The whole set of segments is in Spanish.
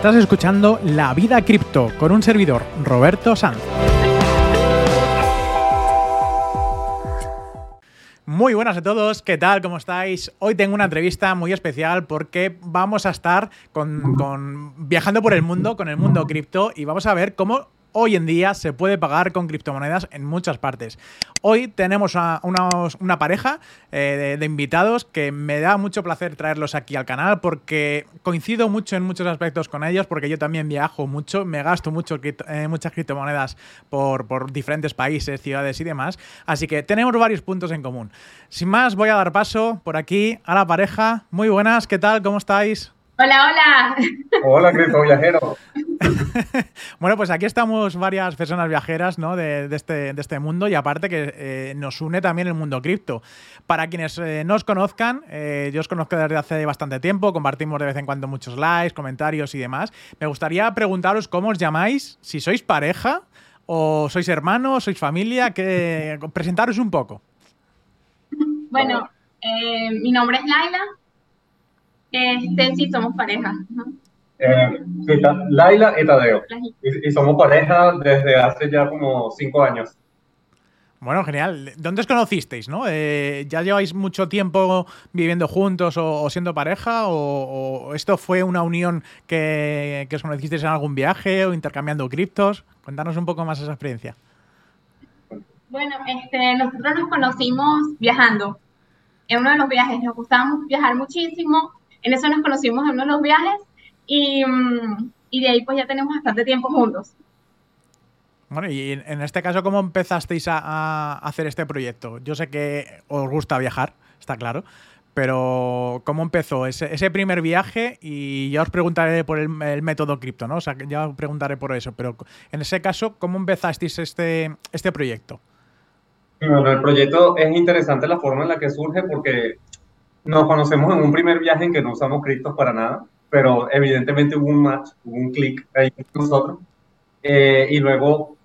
Estás escuchando La Vida Cripto con un servidor, Roberto Sanz. Muy buenas a todos, ¿qué tal? ¿Cómo estáis? Hoy tengo una entrevista muy especial porque vamos a estar con, viajando por el mundo, con el mundo cripto, y vamos a ver cómo hoy en día se puede pagar con criptomonedas en muchas partes. Hoy tenemos a una pareja eh, de, invitados que me da mucho placer traerlos aquí al canal porque coincido mucho en muchos aspectos con ellos porque yo también viajo mucho, me gasto mucho, eh, muchas criptomonedas por, por diferentes países, ciudades y demás. Así que tenemos varios puntos en común. Sin más, voy a dar paso por aquí a la pareja. Muy buenas, ¿qué tal? ¿Cómo estáis? Hola, hola. Hola, Cristo Viajero. bueno, pues aquí estamos varias personas viajeras ¿no? de, este, de, este, mundo y aparte que eh, nos une también el mundo cripto. Para quienes eh, no os conozcan, eh, yo os conozco desde hace bastante tiempo, compartimos de vez en cuando muchos likes, comentarios y demás. Me gustaría preguntaros cómo os llamáis, si sois pareja o sois hermanos, sois familia, que presentaros un poco. Bueno, mi nombre es Laila, este, sí, somos pareja. Eh, sí, Laila y Tadeo. Y, somos pareja desde hace ya como cinco años. Bueno, genial. ¿Dónde os conocisteis? ¿no? Eh, ¿Ya lleváis mucho tiempo viviendo juntos o, siendo pareja? O, esto fue una unión que, que, os conocisteis en algún viaje o intercambiando criptos? Cuéntanos un poco más esa experiencia. Bueno, este, nosotros nos conocimos viajando. En uno de los viajes nos gustaba viajar muchísimo en eso nos conocimos en uno de los viajes y, mm, y de ahí pues ya tenemos bastante tiempo juntos. Bueno, y en este caso, ¿cómo empezasteis a, hacer este proyecto? Yo sé que os gusta viajar, está claro, pero ¿cómo empezó ese, ese primer viaje? Y ya os preguntaré por el, método cripto, ¿no? O sea, ya os preguntaré por eso, pero en ese caso, ¿cómo empezasteis este, este proyecto? Bueno, el proyecto es interesante la forma en la que surge porque nos conocemos en un primer viaje en que no usamos criptos para nada, pero evidentemente hubo un match, hubo un clic ahí con nosotros. Eh, y luego,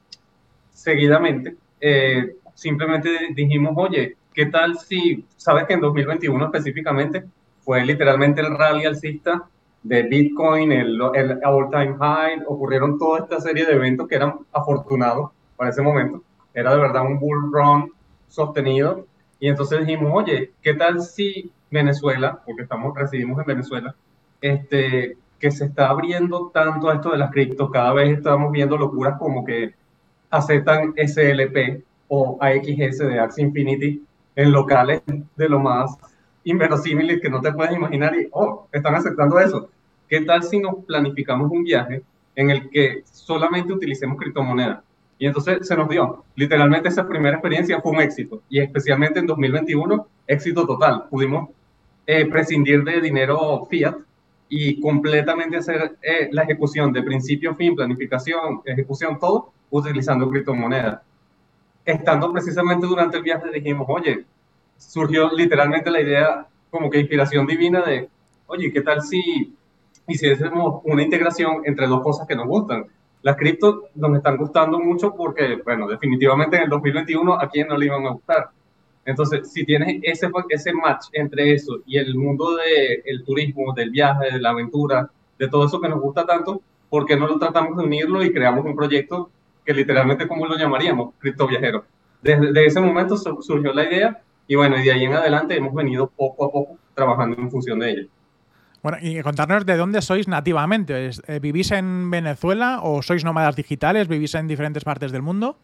seguidamente, eh, simplemente dijimos, oye, ¿qué tal si, sabes que en 2021 específicamente fue literalmente el rally alcista de Bitcoin, el, el all-time high, ocurrieron toda esta serie de eventos que eran afortunados para ese momento. Era de verdad un bull run sostenido. Y entonces dijimos, oye, ¿qué tal si Venezuela, porque estamos, residimos en Venezuela, este, que se está abriendo tanto a esto de las criptos, cada vez estamos viendo locuras como que aceptan SLP o AXS de Axie Infinity en locales de lo más inverosímiles que no te puedes imaginar y, oh, están aceptando eso. ¿Qué tal si nos planificamos un viaje en el que solamente utilicemos criptomonedas? Y entonces se nos dio. Literalmente esa primera experiencia fue un éxito. Y especialmente en 2021, éxito total. Pudimos eh, prescindir de dinero fiat y completamente hacer eh, la ejecución de principio, fin, planificación, ejecución, todo utilizando criptomonedas. Estando precisamente durante el viaje dijimos, oye, surgió literalmente la idea como que inspiración divina de, oye, ¿qué tal si hiciésemos una integración entre dos cosas que nos gustan? Las criptos nos están gustando mucho porque, bueno, definitivamente en el 2021 a quién no le iban a gustar entonces, si tienes ese, ese match entre eso y el mundo del turismo, del viaje, de la aventura, de todo eso que nos gusta tanto, ¿por qué no lo tratamos de unirlo y creamos un proyecto que literalmente, ¿cómo lo llamaríamos? Cripto Viajero. Desde, ese momento surgió la idea y bueno, y de ahí en adelante hemos venido poco a poco trabajando en función de ella. Bueno, y contarnos de dónde sois nativamente. Eh, ¿Vivís en Venezuela o sois nómadas digitales? ¿Vivís en diferentes partes del mundo?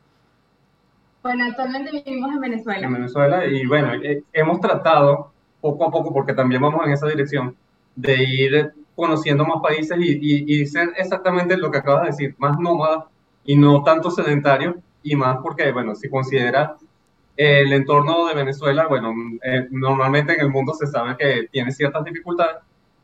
Bueno, actualmente vivimos en Venezuela. En Venezuela y bueno, eh, hemos tratado poco a poco, porque también vamos en esa dirección, de ir conociendo más países y, ser exactamente lo que acabas de decir, más nómada y no tanto sedentario y más porque, bueno, si considera el entorno de Venezuela, bueno, eh, normalmente en el mundo se sabe que tiene ciertas dificultades,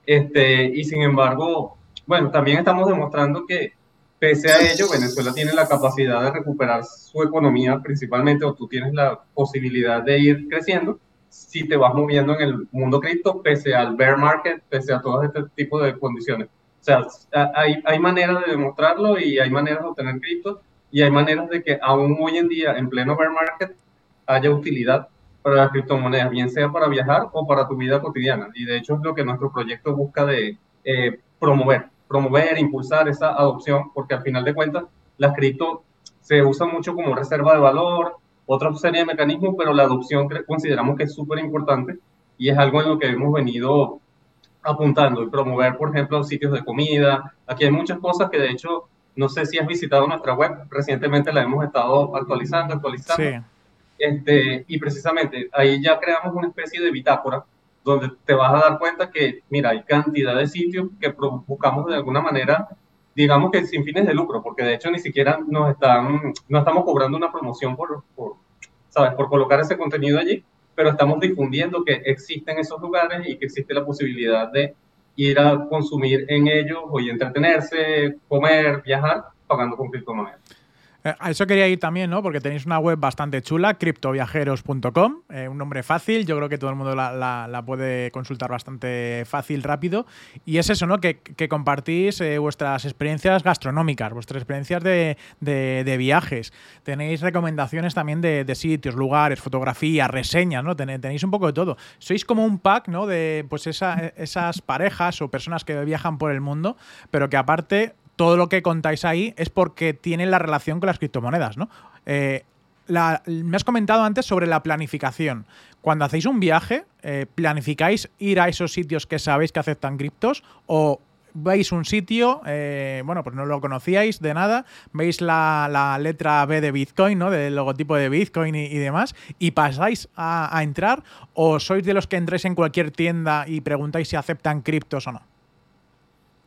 este, y sin embargo, bueno, también estamos demostrando que pese a ello, Venezuela tiene la capacidad de recuperar su economía principalmente, o tú tienes la posibilidad de ir creciendo si te vas moviendo en el mundo cripto, pese al bear market, pese a todo este tipo de condiciones. O sea, hay, hay maneras de demostrarlo y hay maneras de obtener cripto y hay maneras de que aún hoy en día, en pleno bear market, haya utilidad para las criptomonedas, bien sea para viajar o para tu vida cotidiana. Y de hecho es lo que nuestro proyecto busca de eh, promover, promover, impulsar esa adopción, porque al final de cuentas las cripto se usan mucho como reserva de valor, otra serie de mecanismos, pero la adopción consideramos que es súper importante y es algo en lo que hemos venido apuntando y promover, por ejemplo, sitios de comida. Aquí hay muchas cosas que de hecho, no sé si has visitado nuestra web, recientemente la hemos estado actualizando, actualizando. Sí. Este, y precisamente ahí ya creamos una especie de bitácora donde te vas a dar cuenta que, mira, hay cantidad de sitios que buscamos de alguna manera, digamos que sin fines de lucro, porque de hecho ni siquiera nos están, no estamos cobrando una promoción por, por, ¿sabes? por colocar ese contenido allí, pero estamos difundiendo que existen esos lugares y que existe la posibilidad de ir a consumir en ellos o y entretenerse, comer, viajar, pagando con criptomonedas. Eh, a eso quería ir también, ¿no? Porque tenéis una web bastante chula, criptoviajeros.com, eh, un nombre fácil, yo creo que todo el mundo la, puede consultar bastante fácil, rápido. Y es eso, ¿no? Que, compartís eh, vuestras experiencias gastronómicas, vuestras experiencias de, viajes. Tenéis recomendaciones también de, sitios, lugares, fotografías, reseñas, ¿no? tenéis un poco de todo. Sois como un pack, ¿no? De pues esas parejas o personas que viajan por el mundo, pero que aparte todo lo que contáis ahí es porque tienen la relación con las criptomonedas, ¿no? Eh, me has comentado antes sobre la planificación. Cuando hacéis un viaje, eh, ¿planificáis ir a esos sitios que sabéis que aceptan criptos o veis un sitio, eh, bueno, pues no lo conocíais de nada, veis la, letra B de Bitcoin, ¿no? Del logotipo de Bitcoin y, demás, y pasáis a, entrar, o sois de los que entréis en cualquier tienda y preguntáis si aceptan criptos o no?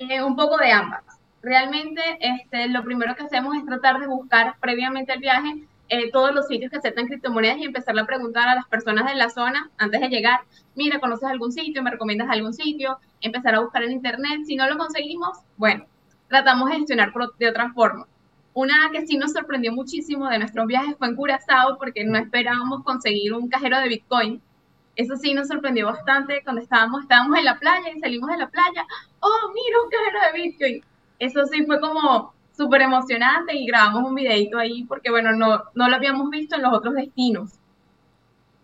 un poco de ambas realmente este, lo primero que hacemos es tratar de buscar previamente el viaje eh, todos los sitios que aceptan criptomonedas y empezar a preguntar a las personas de la zona antes de llegar, mira, ¿conoces algún sitio? ¿Me recomiendas algún sitio? Empezar a buscar en internet. Si no lo conseguimos, bueno, tratamos de gestionar de otra forma. Una que sí nos sorprendió muchísimo de nuestros viajes fue en Curazao porque no esperábamos conseguir un cajero de Bitcoin. Eso sí nos sorprendió bastante cuando estábamos, estábamos en la playa y salimos de la playa. ¡Oh, mira un cajero de Bitcoin! Eso sí fue como súper emocionante y grabamos un videito ahí porque, bueno, no, no lo habíamos visto en los otros destinos.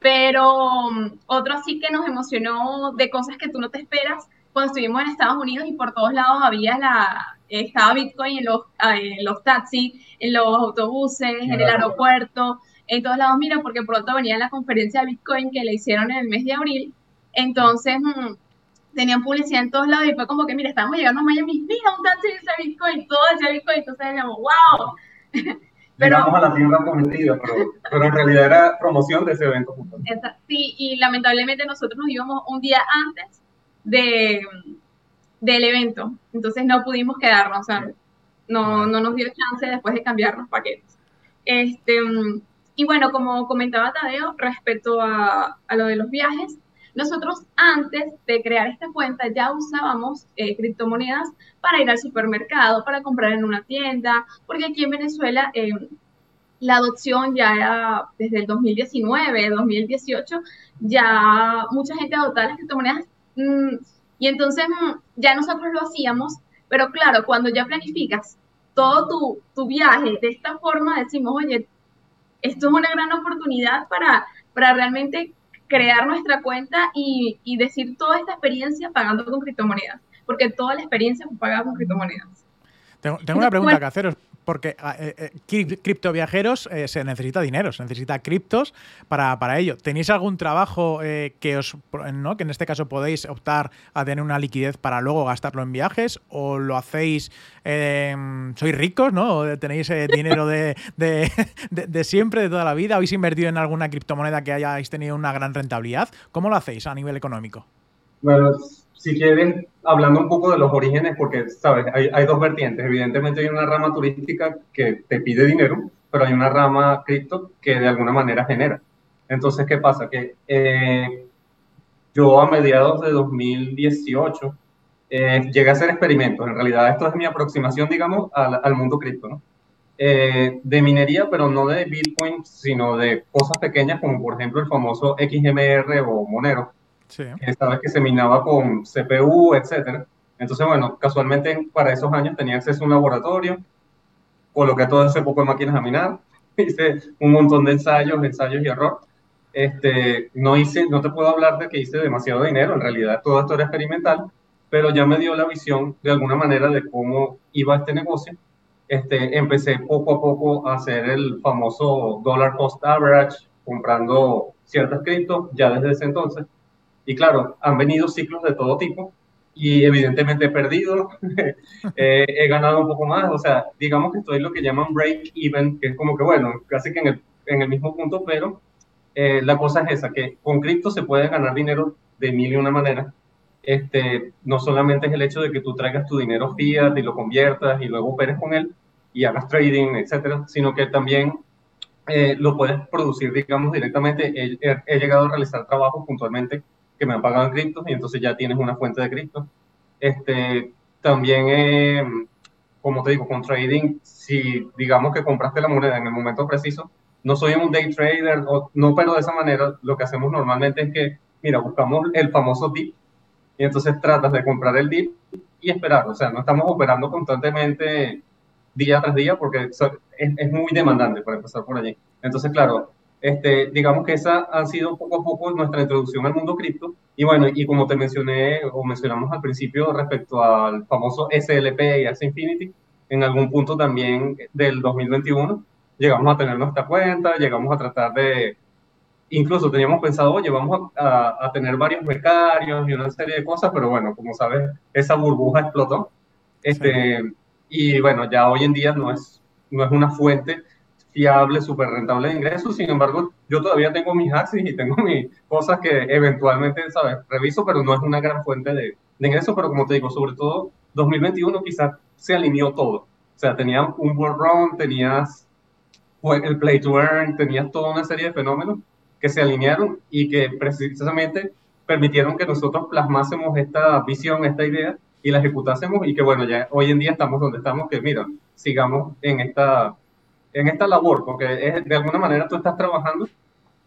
Pero um, otro sí que nos emocionó de cosas que tú no te esperas cuando estuvimos en Estados Unidos y por todos lados había la, estaba Bitcoin en los, en los taxis, en los autobuses, en el aeropuerto, en todos lados, mira, porque pronto venía la conferencia de Bitcoin que le hicieron en el mes de abril. Entonces, mm, tenían publicidad en todos lados y fue como que, mira, estamos llegando a Miami, mira, un taxi dice Bitcoin, todo decía Bitcoin, entonces decíamos, wow. pero, Llegamos a la tienda prometida, pero, pero en realidad era promoción de ese evento. Sí, y lamentablemente nosotros nos íbamos un día antes de, del evento, entonces no pudimos quedarnos, o sea, no, no nos dio chance después de cambiar los paquetes. Este, y bueno, como comentaba Tadeo, respecto a, a lo de los viajes, nosotros antes de crear esta cuenta ya usábamos eh, criptomonedas para ir al supermercado, para comprar en una tienda, porque aquí en Venezuela eh, la adopción ya era desde el 2019, 2018, ya mucha gente adoptaba las criptomonedas mm, y entonces mm, ya nosotros lo hacíamos, pero claro, cuando ya planificas todo tu, tu viaje de esta forma, decimos, oye, esto es una gran oportunidad para, para realmente crear nuestra cuenta y, decir toda esta experiencia pagando con criptomonedas, porque toda la experiencia fue pagada con criptomonedas. Tengo, una pregunta que haceros, porque ah, eh, eh, criptoviajeros eh, se necesita dinero, se necesita criptos para, para ello. ¿Tenéis algún trabajo que os, ¿no? que en este caso podéis optar a tener una liquidez para luego gastarlo en viajes? ¿O lo hacéis, em, sois ricos, ¿no? ¿O tenéis dinero de, de, de, siempre, de toda la vida? ¿Habéis invertido en alguna criptomoneda que hayáis tenido una gran rentabilidad? ¿Cómo lo hacéis a nivel económico? Bueno, si quieren, hablando un poco de los orígenes, porque, ¿sabes? Hay, hay, dos vertientes. Evidentemente hay una rama turística que te pide dinero, pero hay una rama cripto que de alguna manera genera. Entonces, ¿qué pasa? Que eh, yo a mediados de 2018 eh, llegué a hacer experimentos. En realidad, esto es mi aproximación, digamos, al, al mundo cripto, ¿no? Eh, de minería, pero no de Bitcoin, sino de cosas pequeñas, como por ejemplo el famoso XMR o Monero, sí. que que se minaba con CPU, etcétera. Entonces, bueno, casualmente para esos años tenía acceso a un laboratorio, coloqué todo ese poco de máquinas a minar, hice un montón de ensayos, ensayos y error. Este, no hice, no te puedo hablar de que hice demasiado dinero, en realidad todo esto era experimental, pero ya me dio la visión de alguna manera de cómo iba este negocio. Este, empecé poco a poco a hacer el famoso dollar cost average, comprando ciertas criptos ya desde ese entonces. Y claro, han venido ciclos de todo tipo y evidentemente he perdido, eh, he ganado un poco más, o sea, digamos que estoy lo que llaman break even, que es como que bueno, casi que en el, en el mismo punto, pero eh, la cosa es esa, que con cripto se puede ganar dinero de mil y una maneras este, no solamente es el hecho de que tú traigas tu dinero fiat y lo conviertas y luego operes con él y hagas trading, etcétera, sino que también eh, lo puedes producir, digamos, directamente. He, llegado a realizar trabajos puntualmente que me han pagado en criptos y entonces ya tienes una fuente de cripto. Este, también, como te digo, con trading, si digamos que compraste la moneda en el momento preciso, no soy un day trader, o, no, pero de esa manera lo que hacemos normalmente es que, mira, buscamos el famoso dip y entonces tratas de comprar el dip y esperar. O sea, no estamos operando constantemente día tras día porque es, es, muy demandante para empezar por allí. Entonces, claro, este, digamos que esa ha sido poco a poco nuestra introducción al mundo cripto. Y bueno, y como te mencioné o mencionamos al principio respecto al famoso SLP y Axie Infinity, en algún punto también del 2021 llegamos a tener nuestra cuenta, llegamos a tratar de incluso teníamos pensado, oye, vamos a, a, tener varios becarios y una serie de cosas, pero bueno, como sabes, esa burbuja explotó. Este, Y bueno, ya hoy en día no es, no es una fuente fiable, súper rentable de ingresos, sin embargo, yo todavía tengo mis axis y tengo mis cosas que eventualmente, ¿sabes? Reviso, pero no es una gran fuente de, de ingresos, pero como te digo, sobre todo 2021 quizás se alineó todo. O sea, tenías un world run, tenías el play to earn, tenías toda una serie de fenómenos que se alinearon y que precisamente permitieron que nosotros plasmásemos esta visión, esta idea y la ejecutásemos y que bueno, ya hoy en día estamos donde estamos, que mira, sigamos en esta, en esta labor, porque es, de alguna manera tú estás trabajando,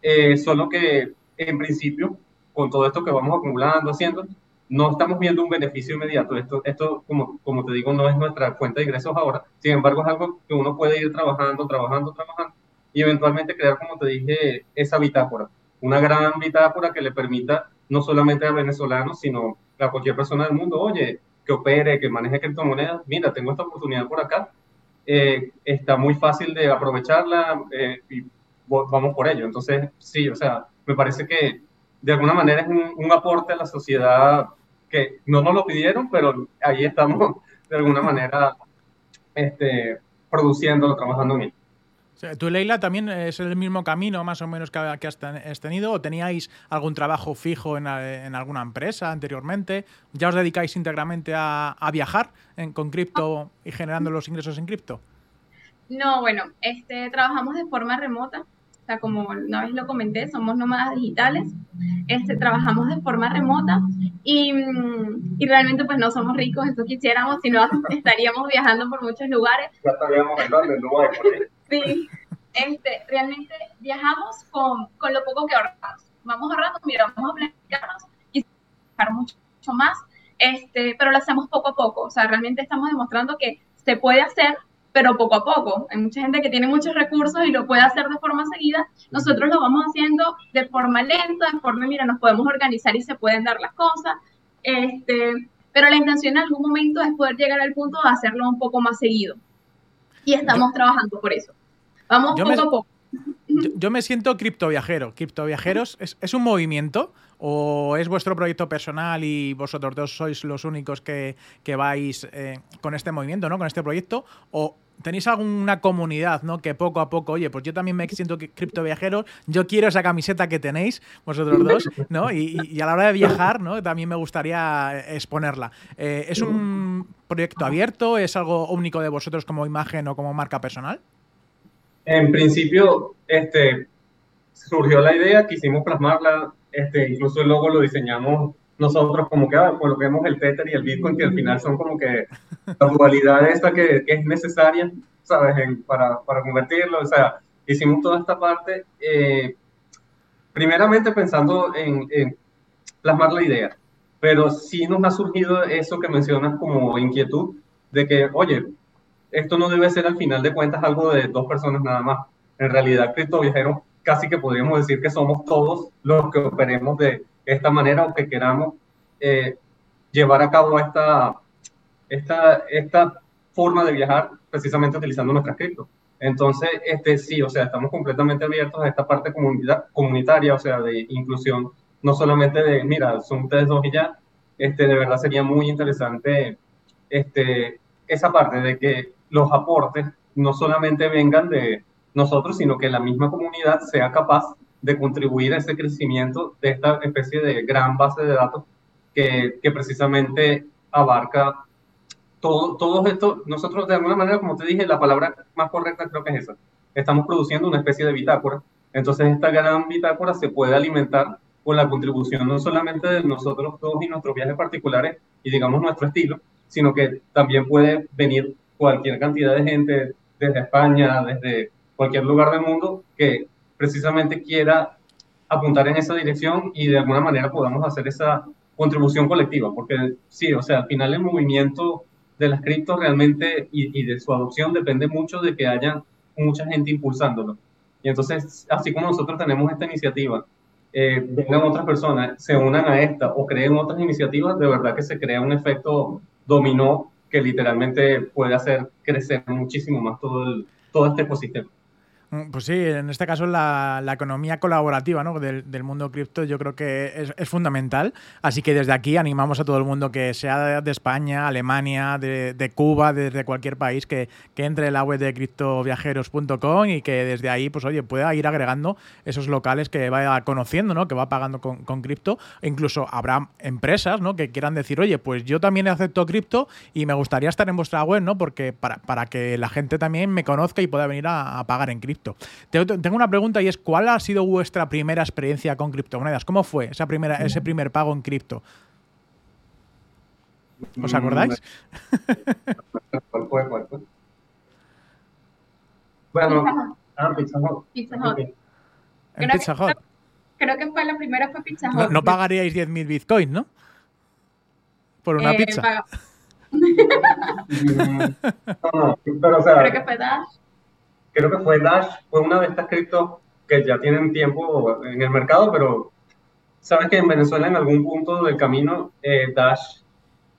eh, solo que en principio, con todo esto que vamos acumulando, haciendo, no estamos viendo un beneficio inmediato. Esto, esto como, como te digo, no es nuestra fuente de ingresos ahora. Sin embargo, es algo que uno puede ir trabajando, trabajando, trabajando y eventualmente crear, como te dije, esa bitácora, una gran bitácora que le permita no solamente a venezolanos, sino a cualquier persona del mundo, oye, que opere, que maneje criptomonedas, mira, tengo esta oportunidad por acá, eh, está muy fácil de aprovecharla eh, y vamos por ello. Entonces, sí, o sea, me parece que de alguna manera es un, aporte a la sociedad que no nos lo pidieron, pero ahí estamos de alguna manera este, produciéndolo, trabajando en ello. ¿Tú, Leila, también es el mismo camino más o menos que, has tenido? ¿O teníais algún trabajo fijo en, alguna empresa anteriormente? ¿Ya os dedicáis íntegramente a, viajar con cripto y generando los ingresos en cripto? No, bueno, este, trabajamos de forma remota. O sea, como una vez lo comenté, somos nómadas digitales. Este, trabajamos de forma remota y, y realmente pues no somos ricos, eso quisiéramos, sino estaríamos viajando por muchos lugares. Ya estaríamos en Dubái, Sí, este, realmente viajamos con, con, lo poco que ahorramos. Vamos ahorrando, mira, vamos a planificarnos y sacar mucho, mucho más, este, pero lo hacemos poco a poco. O sea, realmente estamos demostrando que se puede hacer, pero poco a poco. Hay mucha gente que tiene muchos recursos y lo puede hacer de forma seguida. Nosotros lo vamos haciendo de forma lenta, de forma, mira, nos podemos organizar y se pueden dar las cosas. Este, pero la intención en algún momento es poder llegar al punto de hacerlo un poco más seguido. Y estamos trabajando por eso. Vamos yo poco me, a poco. Yo, me siento criptoviajero. ¿Criptoviajeros es, es un movimiento o es vuestro proyecto personal y vosotros dos sois los únicos que, que vais eh, con este movimiento, ¿no? Con este proyecto? ¿O tenéis alguna comunidad, ¿no? Que poco a poco, oye, pues yo también me siento criptoviajero, yo quiero esa camiseta que tenéis vosotros dos, ¿no? Y, a la hora de viajar, ¿no? También me gustaría exponerla. Eh, ¿Es un proyecto abierto? ¿Es algo único de vosotros como imagen o como marca personal? En principio, este, surgió la idea, quisimos plasmarla, este, incluso el logo lo diseñamos nosotros como que ah, coloquemos el Tether y el Bitcoin, que al final son como que la dualidad esta que, que es necesaria, ¿sabes? para, para, convertirlo, o sea, hicimos toda esta parte, eh, primeramente pensando en, en, plasmar la idea, pero sí nos ha surgido eso que mencionas como inquietud, de que, oye, esto no debe ser al final de cuentas algo de dos personas nada más. En realidad, Cripto Viajeros casi que podríamos decir que somos todos los que operemos de esta manera o que queramos eh, llevar a cabo esta, esta, esta forma de viajar precisamente utilizando nuestras cripto. Entonces, este, sí, o sea, estamos completamente abiertos a esta parte comunitaria, o sea, de inclusión, no solamente de, mira, son ustedes dos y ya, este, de verdad sería muy interesante este, esa parte de que los aportes no solamente vengan de nosotros, sino que la misma comunidad sea capaz de contribuir a ese crecimiento de esta especie de gran base de datos que, que precisamente abarca todo, todo esto. Nosotros, de alguna manera, como te dije, la palabra más correcta creo que es esa. Estamos produciendo una especie de bitácora. Entonces, esta gran bitácora se puede alimentar con la contribución no solamente de nosotros todos y nuestros viajes particulares y, digamos, nuestro estilo, sino que también puede venir cualquier cantidad de gente desde España, desde cualquier lugar del mundo que precisamente quiera apuntar en esa dirección y de alguna manera podamos hacer esa contribución colectiva, porque sí, o sea, al final el movimiento de las criptos realmente y, de su adopción depende mucho de que haya mucha gente impulsándolo. Y entonces, así como nosotros tenemos esta iniciativa, eh, vengan otras personas, se unan a esta o creen otras iniciativas, de verdad que se crea un efecto dominó que literalmente puede hacer crecer muchísimo más todo, el, todo este ecosistema. Mm, pues sí, en este caso la, economía colaborativa ¿no? del, mundo cripto yo creo que es, fundamental. Así que desde aquí animamos a todo el mundo que sea de, España, Alemania, de, Cuba, desde cualquier país, que, entre en la web de criptoviajeros.com y que desde ahí, pues oye, pueda ir agregando esos locales que vaya conociendo, ¿no? que va pagando con, cripto. incluso habrá empresas ¿no? que quieran decir, oye, pues yo también acepto cripto y me gustaría estar en vuestra web, ¿no? Porque para, para que la gente también me conozca y pueda venir a pagar en cripto. Tengo una pregunta y es, ¿cuál ha sido vuestra primera experiencia con criptomonedas? ¿Cómo fue esa primera, ese primer pago en cripto? ¿Os acordáis? ¿Cuál fue? ¿Cuál fue? Bueno, ah, Pizza Hut. Pizza Hut. En Pizza Hut. Creo que fue la primera fue Pizza Hut. No, pagaríais 10.000 bitcoins, ¿no? Por una eh, pizza. Mm, no, no, pero o sea, creo que fue Dash creo que fue Dash, fue una de estas criptos que ya tienen tiempo en el mercado, pero sabes que en Venezuela en algún punto del camino eh, Dash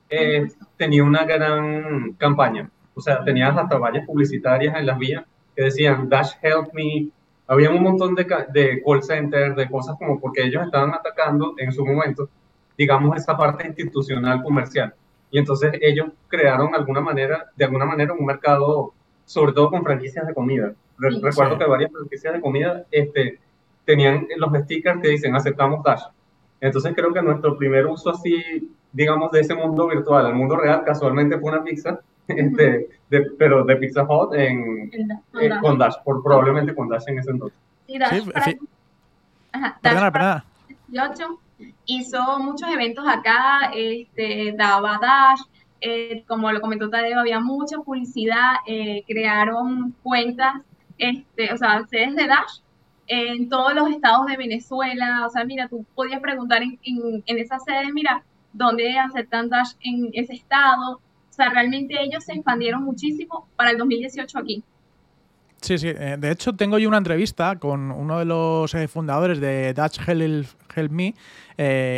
eh, tenía una gran campaña. O sea, tenías hasta vallas publicitarias en las vías que decían Dash Help Me. Había un montón de, de call centers, de cosas como porque ellos estaban atacando en su momento, digamos, esa parte institucional comercial. Y entonces ellos crearon alguna manera, de alguna manera un mercado sobre todo con franquicias de comida. Recuerdo que varias franquicias de comida este, tenían los stickers que dicen aceptamos Dash. Entonces creo que nuestro primer uso así, digamos, de ese mundo virtual al mundo real, casualmente fue una pizza, este, pero de Pizza Hut en, eh, con Dash, por, probablemente con Dash en ese entonces. Sí, Dash, sí, Ajá, perdona, perdona. hizo muchos eventos acá, este, daba Dash, eh, como lo comentó Tadeo, había mucha publicidad, eh, crearon cuentas, este, o sea, sedes de Dash en todos los estados de Venezuela, o sea, mira, tú podías preguntar en, en, esa sede, mira, ¿dónde aceptan Dash en ese estado? O sea, realmente ellos se expandieron muchísimo para el 2018 aquí. Sí, sí. Eh, de hecho, tengo yo una entrevista con uno de los fundadores de Dash Help, Help Me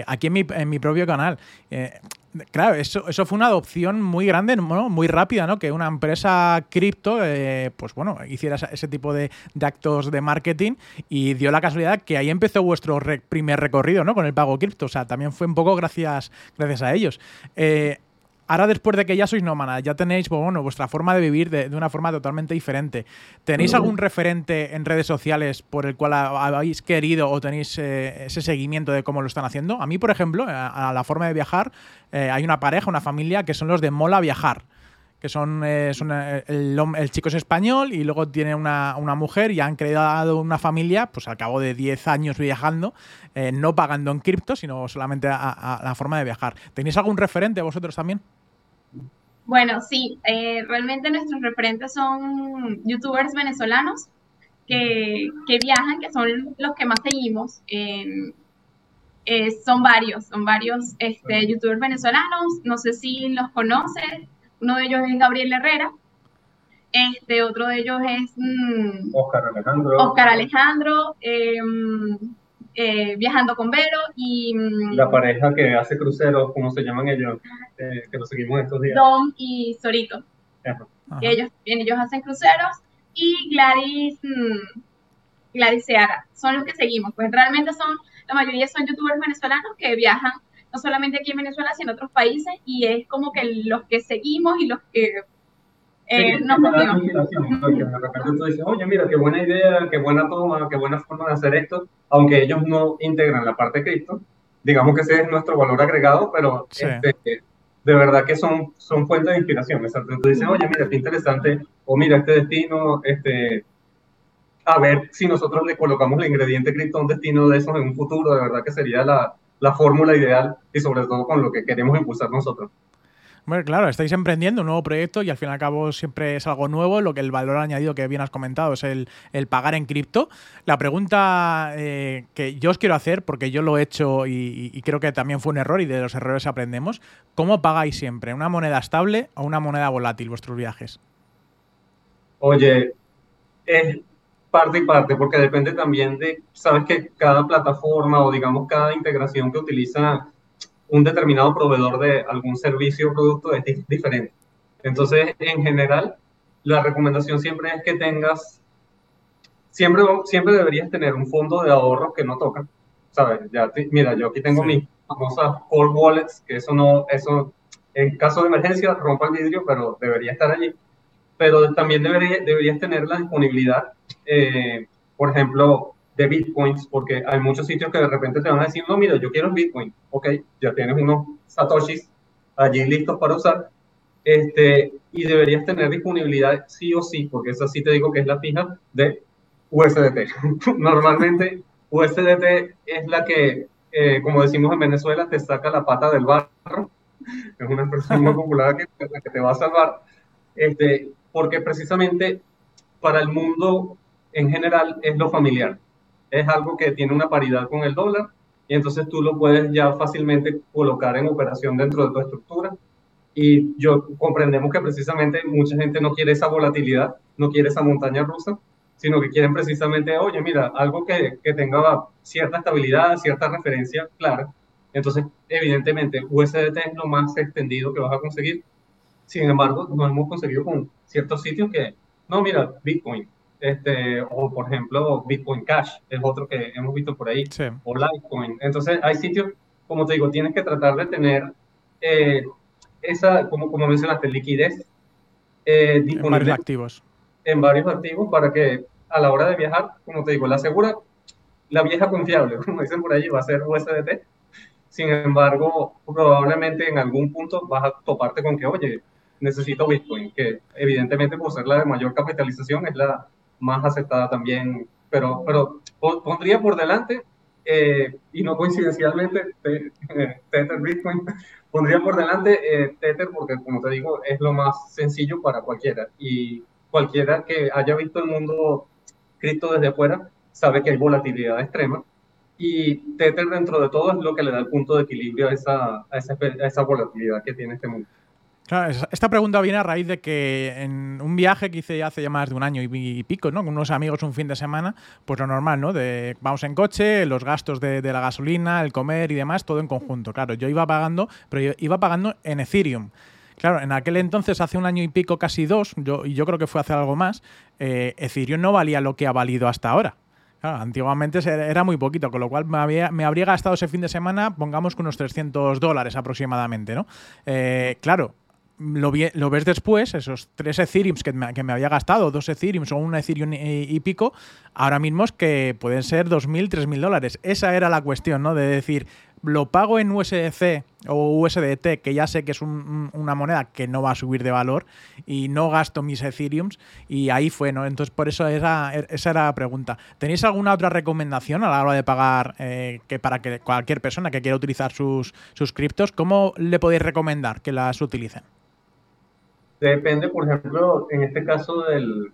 aquí en mi, en mi, propio canal. Claro, eso, eso fue una adopción muy grande, muy rápida, ¿no? Que una empresa cripto, eh, pues bueno, hiciera ese tipo de, actos de marketing y dio la casualidad que ahí empezó vuestro primer recorrido, ¿no? Con el pago cripto. O sea, también fue un poco gracias, gracias a ellos. Eh, ahora después de que ya sois nómadas, ya tenéis pues, bueno, vuestra forma de vivir de, una forma totalmente diferente. ¿Tenéis algún referente en redes sociales por el cual habéis querido o tenéis eh, ese seguimiento de cómo lo están haciendo? A mí, por ejemplo, a, la forma de viajar, eh, hay una pareja, una familia que son los de Mola Viajar que son, eh, eh, el, chico es español y luego tiene una, mujer y han creado una familia, pues al cabo de 10 años viajando, no pagando en cripto, sino solamente a, la forma de viajar. ¿Tenéis algún referente vosotros también? Bueno, sí, realmente nuestros referentes son youtubers venezolanos que, viajan, que son los que más seguimos. Eh, son varios, son varios este, youtubers venezolanos, no sé si los conoces, uno de ellos es Gabriel Herrera, este, otro de ellos es Oscar mm, Alejandro, Oscar Alejandro em, eh, Viajando con Vero y... Mm, La pareja que hace cruceros, ¿cómo se llaman ellos? Eh, que lo seguimos estos días. Dom y Sorito. ellos, ellos hacen cruceros y Gladys, mm, Gladys Seara, son los que seguimos, pues realmente son la mayoría son youtubers venezolanos que viajan no solamente aquí en Venezuela, sino en otros países, y es como que los que seguimos y los que eh. De repente tú dices, oye, mira, qué buena idea, qué buena toma, qué buena forma de hacer esto, aunque ellos no integran la parte de Cristo, digamos que ese es nuestro valor agregado, pero este, de verdad que son, son fuentes de inspiración. Exacto. Tú dices, oye, mira, qué interesante, o mira, este destino, este, a ver si nosotros le colocamos el ingrediente cripto a un destino de esos en un futuro, de verdad que sería la, la fórmula ideal y sobre todo con lo que queremos impulsar nosotros. Bueno, claro, estáis emprendiendo un nuevo proyecto y al fin y al cabo siempre es algo nuevo. Lo que el valor añadido que bien has comentado es el, el pagar en cripto. La pregunta eh, que yo os quiero hacer, porque yo lo he hecho y, y, creo que también fue un error y de los errores aprendemos, ¿cómo pagáis siempre? ¿Una moneda estable o una moneda volátil vuestros viajes? Oye, es, parte y parte, porque depende también de, sabes que cada plataforma o digamos cada integración que utiliza un determinado proveedor de algún servicio o producto es diferente. Entonces, en general, la recomendación siempre es que tengas, siempre, siempre deberías tener un fondo de ahorro que no toca. ¿Sabes? Ya mira, yo aquí tengo mis famosas cold wallets, que eso no, eso en caso de emergencia rompa el vidrio, pero debería estar allí pero también deberías tener la disponibilidad, eh, por ejemplo, de bitcoins, porque hay muchos sitios que de repente te van a decir, no, mira, yo quiero bitcoin, ok, ya tienes unos satoshis allí listos para usar, este, y deberías tener disponibilidad sí o sí, porque esa sí te digo que es la fija de USDT. Normalmente USDT es la que, eh, como decimos en Venezuela, te saca la pata del barro, es una expresión muy popular que, que te va a salvar. Este, porque precisamente para el mundo en general es lo familiar. Es algo que tiene una paridad con el dólar y entonces tú lo puedes ya fácilmente colocar en operación dentro de tu estructura. Y yo comprendemos que precisamente mucha gente no quiere esa volatilidad, no quiere esa montaña rusa, sino que quieren precisamente, oye, mira, algo que, que tenga cierta estabilidad, cierta referencia clara. Entonces, evidentemente, USDT es lo más extendido que vas a conseguir sin embargo, nos hemos conseguido con ciertos sitios que, no, mira, Bitcoin, este, o por ejemplo, Bitcoin Cash es otro que hemos visto por ahí, o Litecoin. Entonces, hay sitios, como te digo, tienes que tratar de tener eh, esa, como, como mencionaste, liquidez eh, disponible en varios activos. En varios activos para que a la hora de viajar, como te digo, la segura, la vieja confiable, como dicen por ahí, va a ser USDT. Sin embargo, probablemente en algún punto vas a toparte con que, oye, necesito Bitcoin, que evidentemente por ser la de mayor capitalización es la más aceptada también, pero, pero pondría por delante, eh, y no coincidencialmente, Tether Bitcoin, pondría por delante eh, Tether porque, como te digo, es lo más sencillo para cualquiera. Y cualquiera que haya visto el mundo cripto desde afuera sabe que hay volatilidad extrema. Y Tether, dentro de todo, es lo que le da el punto de equilibrio a esa, a esa, a esa volatilidad que tiene este mundo esta pregunta viene a raíz de que en un viaje que hice hace ya más de un año y, pico, ¿no? Con unos amigos un fin de semana, pues lo normal, ¿no? De, vamos en coche, los gastos de, la gasolina, el comer y demás, todo en conjunto. Claro, yo iba pagando, pero yo iba pagando en Ethereum. Claro, en aquel entonces, hace un año y pico, casi dos, yo, yo creo que fue hace algo más, eh, Ethereum no valía lo que ha valido hasta ahora. antiguamente era muy poquito, con lo cual me, me, habría gastado ese fin de semana, pongamos que unos 300 dólares aproximadamente, ¿no? Eh, claro, lo, ves después, esos tres Ethereum que me, que me había gastado, dos Ethereum o un Ethereum y, pico, ahora mismo es que pueden ser 2.000, 3.000 dólares. Esa era la cuestión, ¿no? De decir, lo pago en USDC o USDT, que ya sé que es una moneda que no va a subir de valor y no gasto mis Ethereums y ahí fue, ¿no? Entonces por eso esa, esa era la pregunta. ¿Tenéis alguna otra recomendación a la hora de pagar eh, que para que cualquier persona que quiera utilizar sus, sus criptos, cómo le podéis recomendar que las utilicen? Depende, por ejemplo, en este caso del,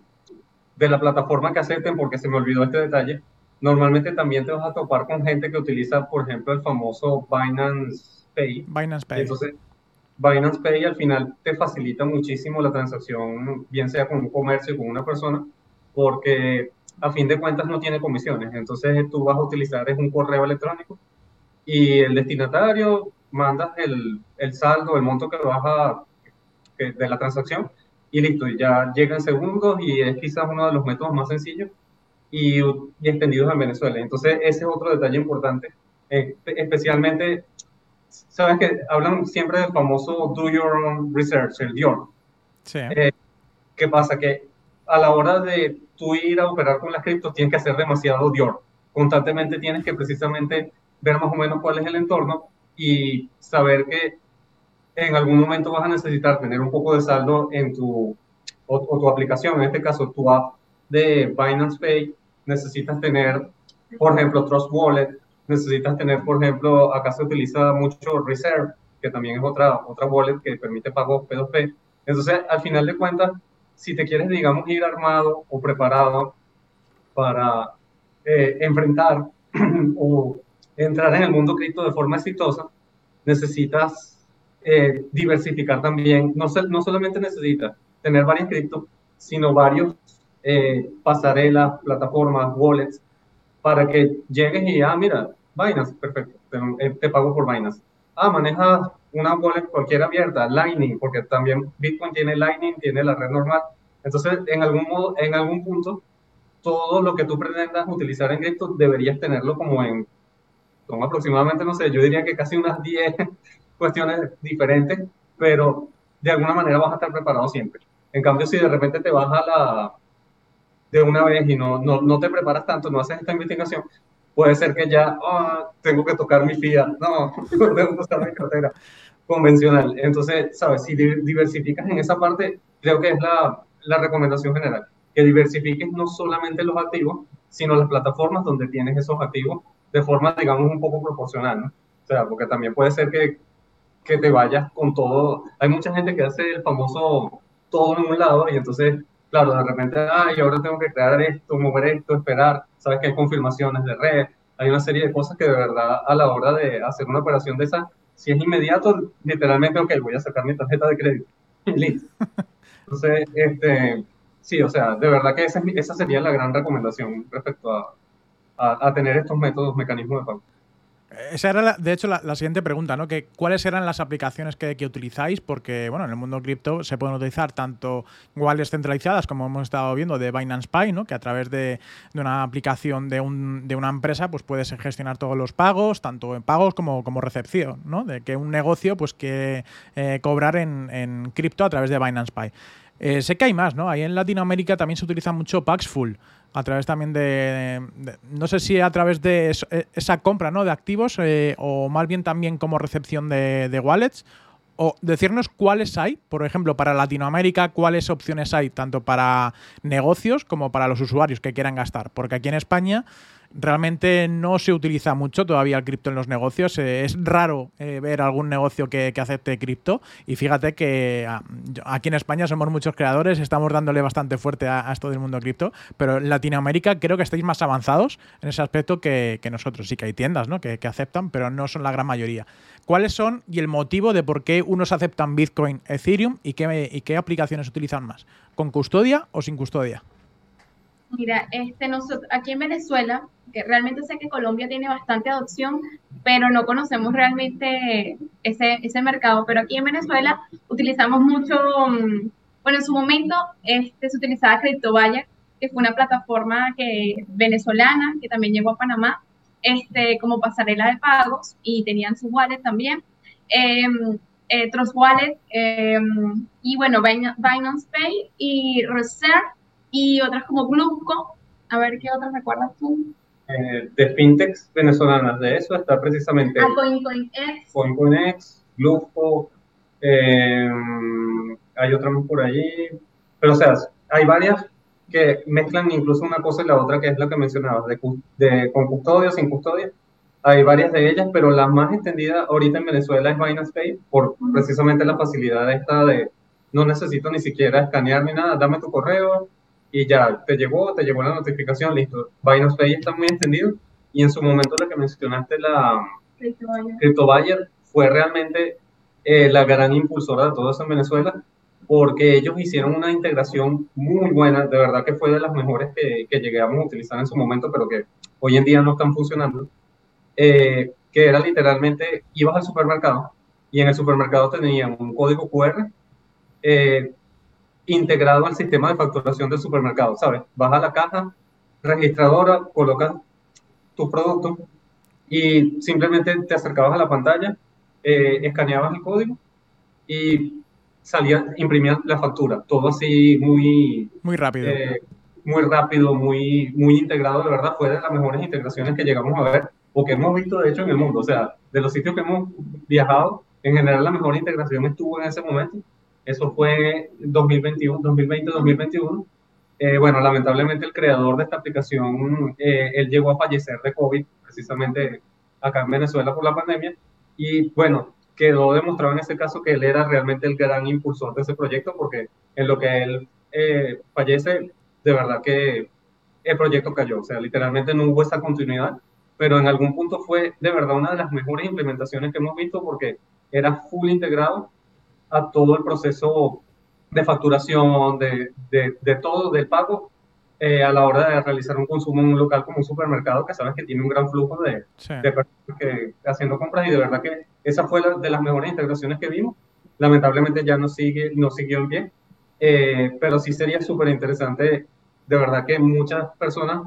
de la plataforma que acepten, porque se me olvidó este detalle. Normalmente también te vas a topar con gente que utiliza, por ejemplo, el famoso Binance Pay. Binance Pay. Entonces, Binance Pay al final te facilita muchísimo la transacción, bien sea con un comercio, con una persona, porque a fin de cuentas no tiene comisiones. Entonces tú vas a utilizar es un correo electrónico y el destinatario mandas el, el saldo, el monto que vas a de la transacción y listo, ya llega en segundos y es quizás uno de los métodos más sencillos y, y extendidos en Venezuela. Entonces, ese es otro detalle importante, eh, especialmente, sabes que hablan siempre del famoso do your own research, el DIOR. Sí. Eh, ¿Qué pasa? Que a la hora de tú ir a operar con las criptos tienes que hacer demasiado DIOR. Constantemente tienes que precisamente ver más o menos cuál es el entorno y saber que en algún momento vas a necesitar tener un poco de saldo en tu, o, tu aplicación, en este caso tu app de Binance Pay, necesitas tener, por ejemplo, Trust Wallet, necesitas tener, por ejemplo, acá se utiliza mucho Reserve, que también es otra, otra wallet que permite pagos P2P. Entonces, al final de cuentas, si te quieres, digamos, ir armado o preparado para eh, enfrentar o entrar en el mundo cripto de forma exitosa, necesitas eh, diversificar también. No, no solamente necesita tener varias criptos, sino varios eh, pasarelas, plataformas, wallets, para que llegues y, ah, mira, Binance, perfecto, te, eh, pago por Binance. Ah, manejas una wallet cualquiera abierta, Lightning, porque también Bitcoin tiene Lightning, tiene la red normal. Entonces, en algún modo, en algún punto, todo lo que tú pretendas utilizar en cripto deberías tenerlo como en, como aproximadamente, no sé, yo diría que casi unas 10 cuestiones diferentes, pero de alguna manera vas a estar preparado siempre. En cambio, si de repente te vas a la de una vez y no, no, no te preparas tanto, no haces esta investigación, puede ser que ya oh, tengo que tocar mi FIA, no, tengo que usar mi cartera convencional. Entonces, sabes, si diversificas en esa parte, creo que es la, la recomendación general, que diversifiques no solamente los activos, sino las plataformas donde tienes esos activos de forma, digamos, un poco proporcional, ¿no? O sea, porque también puede ser que que te vayas con todo. Hay mucha gente que hace el famoso todo en un lado y entonces, claro, de repente, ay, ahora tengo que crear esto, mover esto, esperar. Sabes que hay confirmaciones de red, hay una serie de cosas que de verdad a la hora de hacer una operación de esa, si es inmediato, literalmente, ok, voy a sacar mi tarjeta de crédito. Listo. Entonces, este, sí, o sea, de verdad que esa, esa sería la gran recomendación respecto a, a, a tener estos métodos, mecanismos de pago. Esa era, de hecho, la, siguiente pregunta, ¿no? Que, ¿Cuáles eran las aplicaciones que, utilizáis? Porque, bueno, en el mundo cripto se pueden utilizar tanto wallets centralizadas, como hemos estado viendo, de Binance Pay, ¿no? Que a través de, una aplicación de, un, de, una empresa, pues puedes gestionar todos los pagos, tanto en pagos como, como recepción, ¿no? De que un negocio, pues, que eh, cobrar en, en cripto a través de Binance Pay. Eh, sé que hay más, ¿no? Ahí en Latinoamérica también se utiliza mucho Paxful a través también de, no sé si a través de e, esa compra ¿no? de activos eh, o más bien también como recepción de, de, wallets o decirnos cuáles hay, por ejemplo, para Latinoamérica, cuáles opciones hay tanto para negocios como para los usuarios que quieran gastar, porque aquí en España realmente no se utiliza mucho todavía el cripto en los negocios. Eh, es raro eh, ver algún negocio que, acepte cripto. Y fíjate que ah, aquí en España somos muchos creadores, estamos dándole bastante fuerte a, esto del mundo cripto. Pero en Latinoamérica creo que estáis más avanzados en ese aspecto que, nosotros. Sí que hay tiendas ¿no? que, aceptan, pero no son la gran mayoría. ¿Cuáles son y el motivo de por qué unos aceptan Bitcoin, Ethereum y qué, y qué aplicaciones utilizan más? ¿Con custodia o sin custodia? Mira, este, nosotros, aquí en Venezuela, que realmente sé que Colombia tiene bastante adopción, pero no conocemos realmente ese, ese mercado. Pero aquí en Venezuela utilizamos mucho, mm, bueno, en su momento este, se utilizaba CryptoVaya, que fue una plataforma que, venezolana que también llegó a Panamá este, como pasarela de pagos y tenían su wallet también. Em, eh, em, y bueno, Binance Pay y Reserve y otras como Gluco. A ver qué otras recuerdas tú. eh, de fintechs venezolanas. De eso está precisamente ah, CoinCoinX, CoinCoinX, Lufo, eh, hay otra más por allí. Pero, o sea, hay varias que mezclan incluso una cosa y la otra, que es lo que mencionabas, de, de, con custodia, sin custodia. Hay varias de ellas, pero la más extendida ahorita en Venezuela es Binance Pay, por precisamente la facilidad esta de no necesito ni siquiera escanear ni nada, dame tu correo y ya te llegó, te llegó la notificación, listo. Binance Pay está muy extendido y en su momento la que mencionaste, la CryptoBuyer, fue realmente eh, la gran impulsora de todo eso en Venezuela porque ellos hicieron una integración muy buena, de verdad que fue de las mejores que, que llegamos a utilizar en su momento, pero que hoy en día no están funcionando, eh, que era literalmente, ibas al supermercado y en el supermercado tenían un código QR eh, integrado al sistema de facturación del supermercado, ¿sabes? Vas a la caja registradora, colocas tus productos y simplemente te acercabas a la pantalla, eh, escaneabas el código y salía, imprimía la factura, todo así muy... Muy rápido. Eh, muy rápido, muy, muy integrado, de verdad, fue de las mejores integraciones que llegamos a ver o que hemos visto, de hecho, en el mundo. O sea, de los sitios que hemos viajado, en general la mejor integración estuvo en ese momento. Eso fue 2021, 2020, 2021. bueno, lamentablemente el creador de esta aplicación, eh, él llegó a fallecer de COVID, precisamente acá en Venezuela por la pandemia. Y bueno, quedó demostrado en este caso que él era realmente el gran impulsor de ese proyecto, porque en lo que él eh, fallece, de verdad que el proyecto cayó, o sea, literalmente no hubo esa continuidad, pero en algún punto fue de verdad una de las mejores implementaciones que hemos visto porque era full integrado a todo el proceso de facturación, de, de, de todo, del pago, eh, a la hora de realizar un consumo en un local como un supermercado que sabes que tiene un gran flujo de, de personas que haciendo compras y de verdad que esa fue la, de las mejores integraciones que vimos. Lamentablemente ya no, sigue, no siguió en pie, eh, pero sí sería súper interesante, de verdad que muchas personas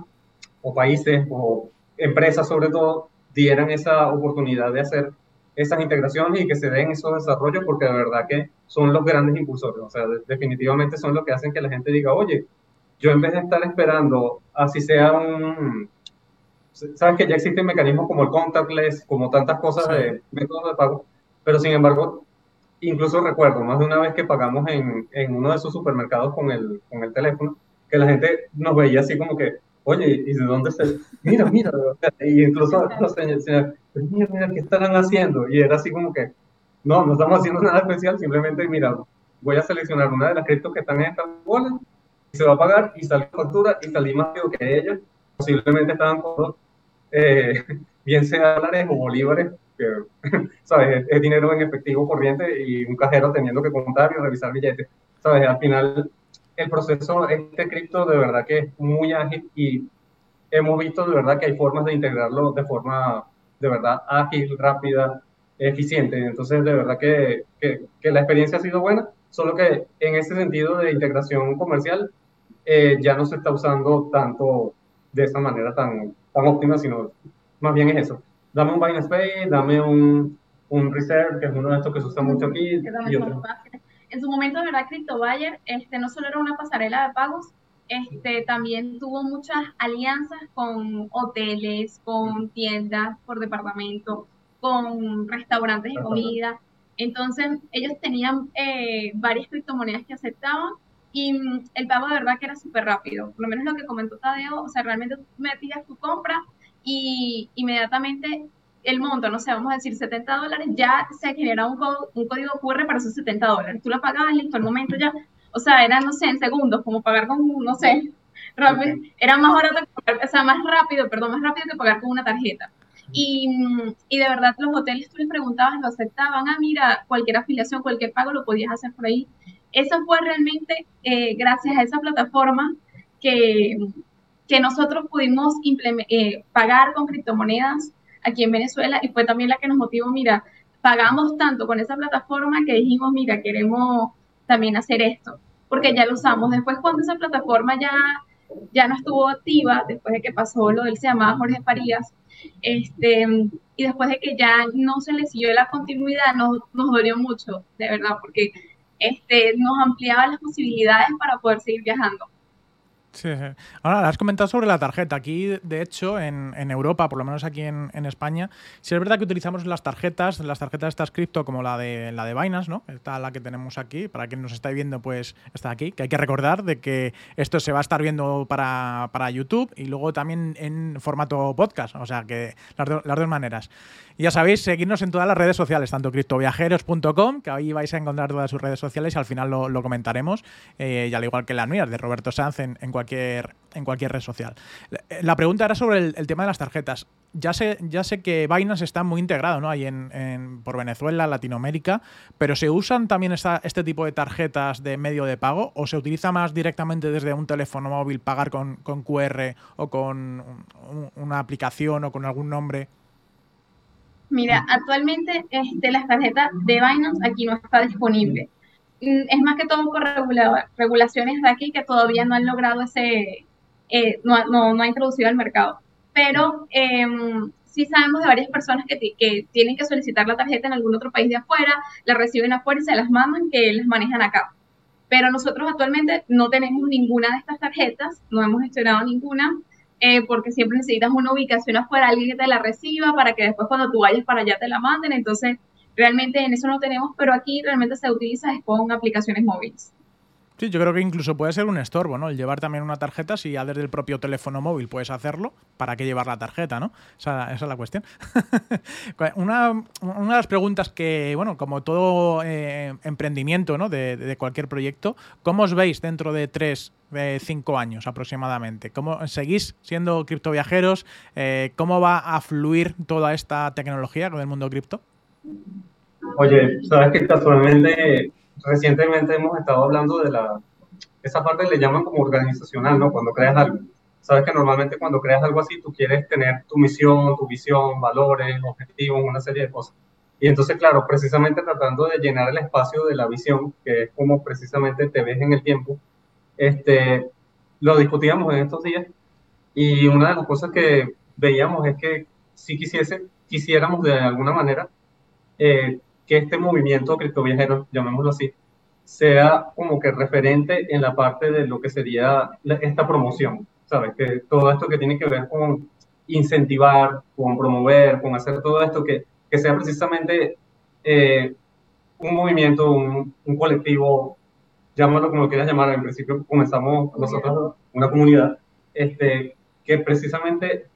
o países o empresas sobre todo dieran esa oportunidad de hacer esas integraciones y que se den esos desarrollos porque de verdad que son los grandes impulsores, o sea, definitivamente son los que hacen que la gente diga, oye, yo en vez de estar esperando, así sea un... Sabes que ya existen mecanismos como el contactless, como tantas cosas de métodos de pago, pero sin embargo, incluso recuerdo más de una vez que pagamos en, en uno de esos supermercados con el, con el teléfono, que la gente nos veía así como que, oye, ¿y de dónde se...? Mira, mira, y incluso los señores mira, mira, ¿qué estarán haciendo? Y era así como que, no, no estamos haciendo nada especial, simplemente, mira, voy a seleccionar una de las criptos que están en esta bola se va a pagar y salió factura y salí más rápido que ellos. Posiblemente estaban todos, eh, bien sea dólares o bolívares, que, ¿sabes? Es, dinero en efectivo corriente y un cajero teniendo que contar y revisar billetes. ¿Sabes? Al final, el proceso, este cripto, de verdad que es muy ágil y hemos visto de verdad que hay formas de integrarlo de forma de verdad ágil, rápida, eficiente. Entonces, de verdad que, que, que la experiencia ha sido buena, solo que en ese sentido de integración comercial, eh, ya no se está usando tanto de esa manera tan, tan óptima, sino más bien es eso. Dame un Binance Pay, dame un, un Reserve, que es uno de estos que se usa mucho aquí. Y En su momento, de verdad, CryptoBuyer este, no solo era una pasarela de pagos, este, también tuvo muchas alianzas con hoteles, con tiendas por departamento, con restaurantes de comida. Entonces, ellos tenían eh, varias criptomonedas que aceptaban y mm, el pago de verdad que era súper rápido. Por lo menos lo que comentó Tadeo, o sea, realmente tú metías tu compra y inmediatamente el monto, no sé, vamos a decir 70 dólares, ya se genera un, un código QR para esos 70 dólares. Tú lo pagabas, listo, el momento ya. O sea, era, no sé, en segundos, como pagar con, no sé, rápido. Era más barato, o sea, más rápido, perdón, más rápido que pagar con una tarjeta. Y, y, de verdad los hoteles tú les preguntabas, lo aceptaban, ah, mira, cualquier afiliación, cualquier pago lo podías hacer por ahí eso fue realmente eh, gracias a esa plataforma que, que nosotros pudimos eh, pagar con criptomonedas aquí en Venezuela y fue también la que nos motivó, mira, pagamos tanto con esa plataforma que dijimos, mira, queremos también hacer esto, porque ya lo usamos. Después cuando esa plataforma ya, ya no estuvo activa, después de que pasó lo del se llamaba Jorge Farías, este, y después de que ya no se le siguió la continuidad, nos, nos dolió mucho, de verdad, porque este, nos ampliaba las posibilidades para poder seguir viajando. Sí. Ahora, has comentado sobre la tarjeta. Aquí, de hecho, en, Europa, por lo menos aquí en, España, sí es verdad que utilizamos las tarjetas, las tarjetas estas cripto como la de la de Binance, ¿no? Esta la que tenemos aquí. Para quien nos está viendo, pues está aquí. Que hay que recordar de que esto se va a estar viendo para, YouTube y luego también en formato podcast. O sea que las, las dos maneras. Y ya sabéis, seguirnos en todas las redes sociales, tanto criptoviajeros.com, que ahí vais a encontrar todas sus redes sociales y al final lo, comentaremos, eh, y al igual que las mías, de Roberto Sanz en, cualquier, en cualquier red social. La pregunta era sobre el, tema de las tarjetas. Ya sé, ya sé que Binance está muy integrado ¿no? ahí en, por Venezuela, Latinoamérica, pero ¿se usan también este tipo de tarjetas de medio de pago o se utiliza más directamente desde un teléfono móvil pagar con, con QR o con una aplicación o con algún nombre? Mira, actualmente este, las tarjetas de Binance aquí no está disponible. Mm, es más que todo por regulaciones de aquí que todavía no han logrado ese, eh, no, no, ha introducido al mercado. Pero em, sí sabemos de varias personas que, que, tienen que solicitar la tarjeta en algún otro país de afuera, la reciben afuera y se las mandan, que las manejan acá. Pero nosotros actualmente no tenemos ninguna de estas tarjetas, no hemos gestionado ninguna. Eh, porque siempre necesitas una ubicación afuera, alguien que te la reciba para que después cuando tú vayas para allá te la manden. Entonces, realmente en eso no tenemos, pero aquí realmente se utiliza con aplicaciones móviles. Yo creo que incluso puede ser un estorbo, ¿no? El llevar también una tarjeta, si ya desde el propio teléfono móvil puedes hacerlo, ¿para qué llevar la tarjeta, no? Esa, es la cuestión. una, de las preguntas que, bueno, como todo eh, emprendimiento, ¿no? De, cualquier proyecto, ¿cómo os veis dentro de tres, de cinco años aproximadamente? ¿Cómo seguís siendo criptoviajeros? Eh, ¿Cómo va a fluir toda esta tecnología con el mundo cripto? Oye, sabes que casualmente recientemente hemos estado hablando de la, esa parte le llaman como organizacional, ¿no? Cuando creas algo. Sabes que normalmente cuando creas algo así, tú quieres tener tu misión, tu visión, valores, objetivos, una serie de cosas. Y entonces, claro, precisamente tratando de llenar el espacio de la visión, que es como precisamente te ves en el tiempo, este, lo discutíamos en estos días y una de las cosas que veíamos es que si quisiese, quisiéramos de alguna manera eh, que este movimiento criptoviajero, llamémoslo así, sea como que referente en la parte de lo que sería esta promoción, ¿sabes? Que todo esto que tiene que ver con incentivar, con promover, con hacer todo esto, que, que sea precisamente eh, un movimiento, un, un, colectivo, llámalo como lo quieras llamar, en principio comenzamos nosotros una comunidad, este, que precisamente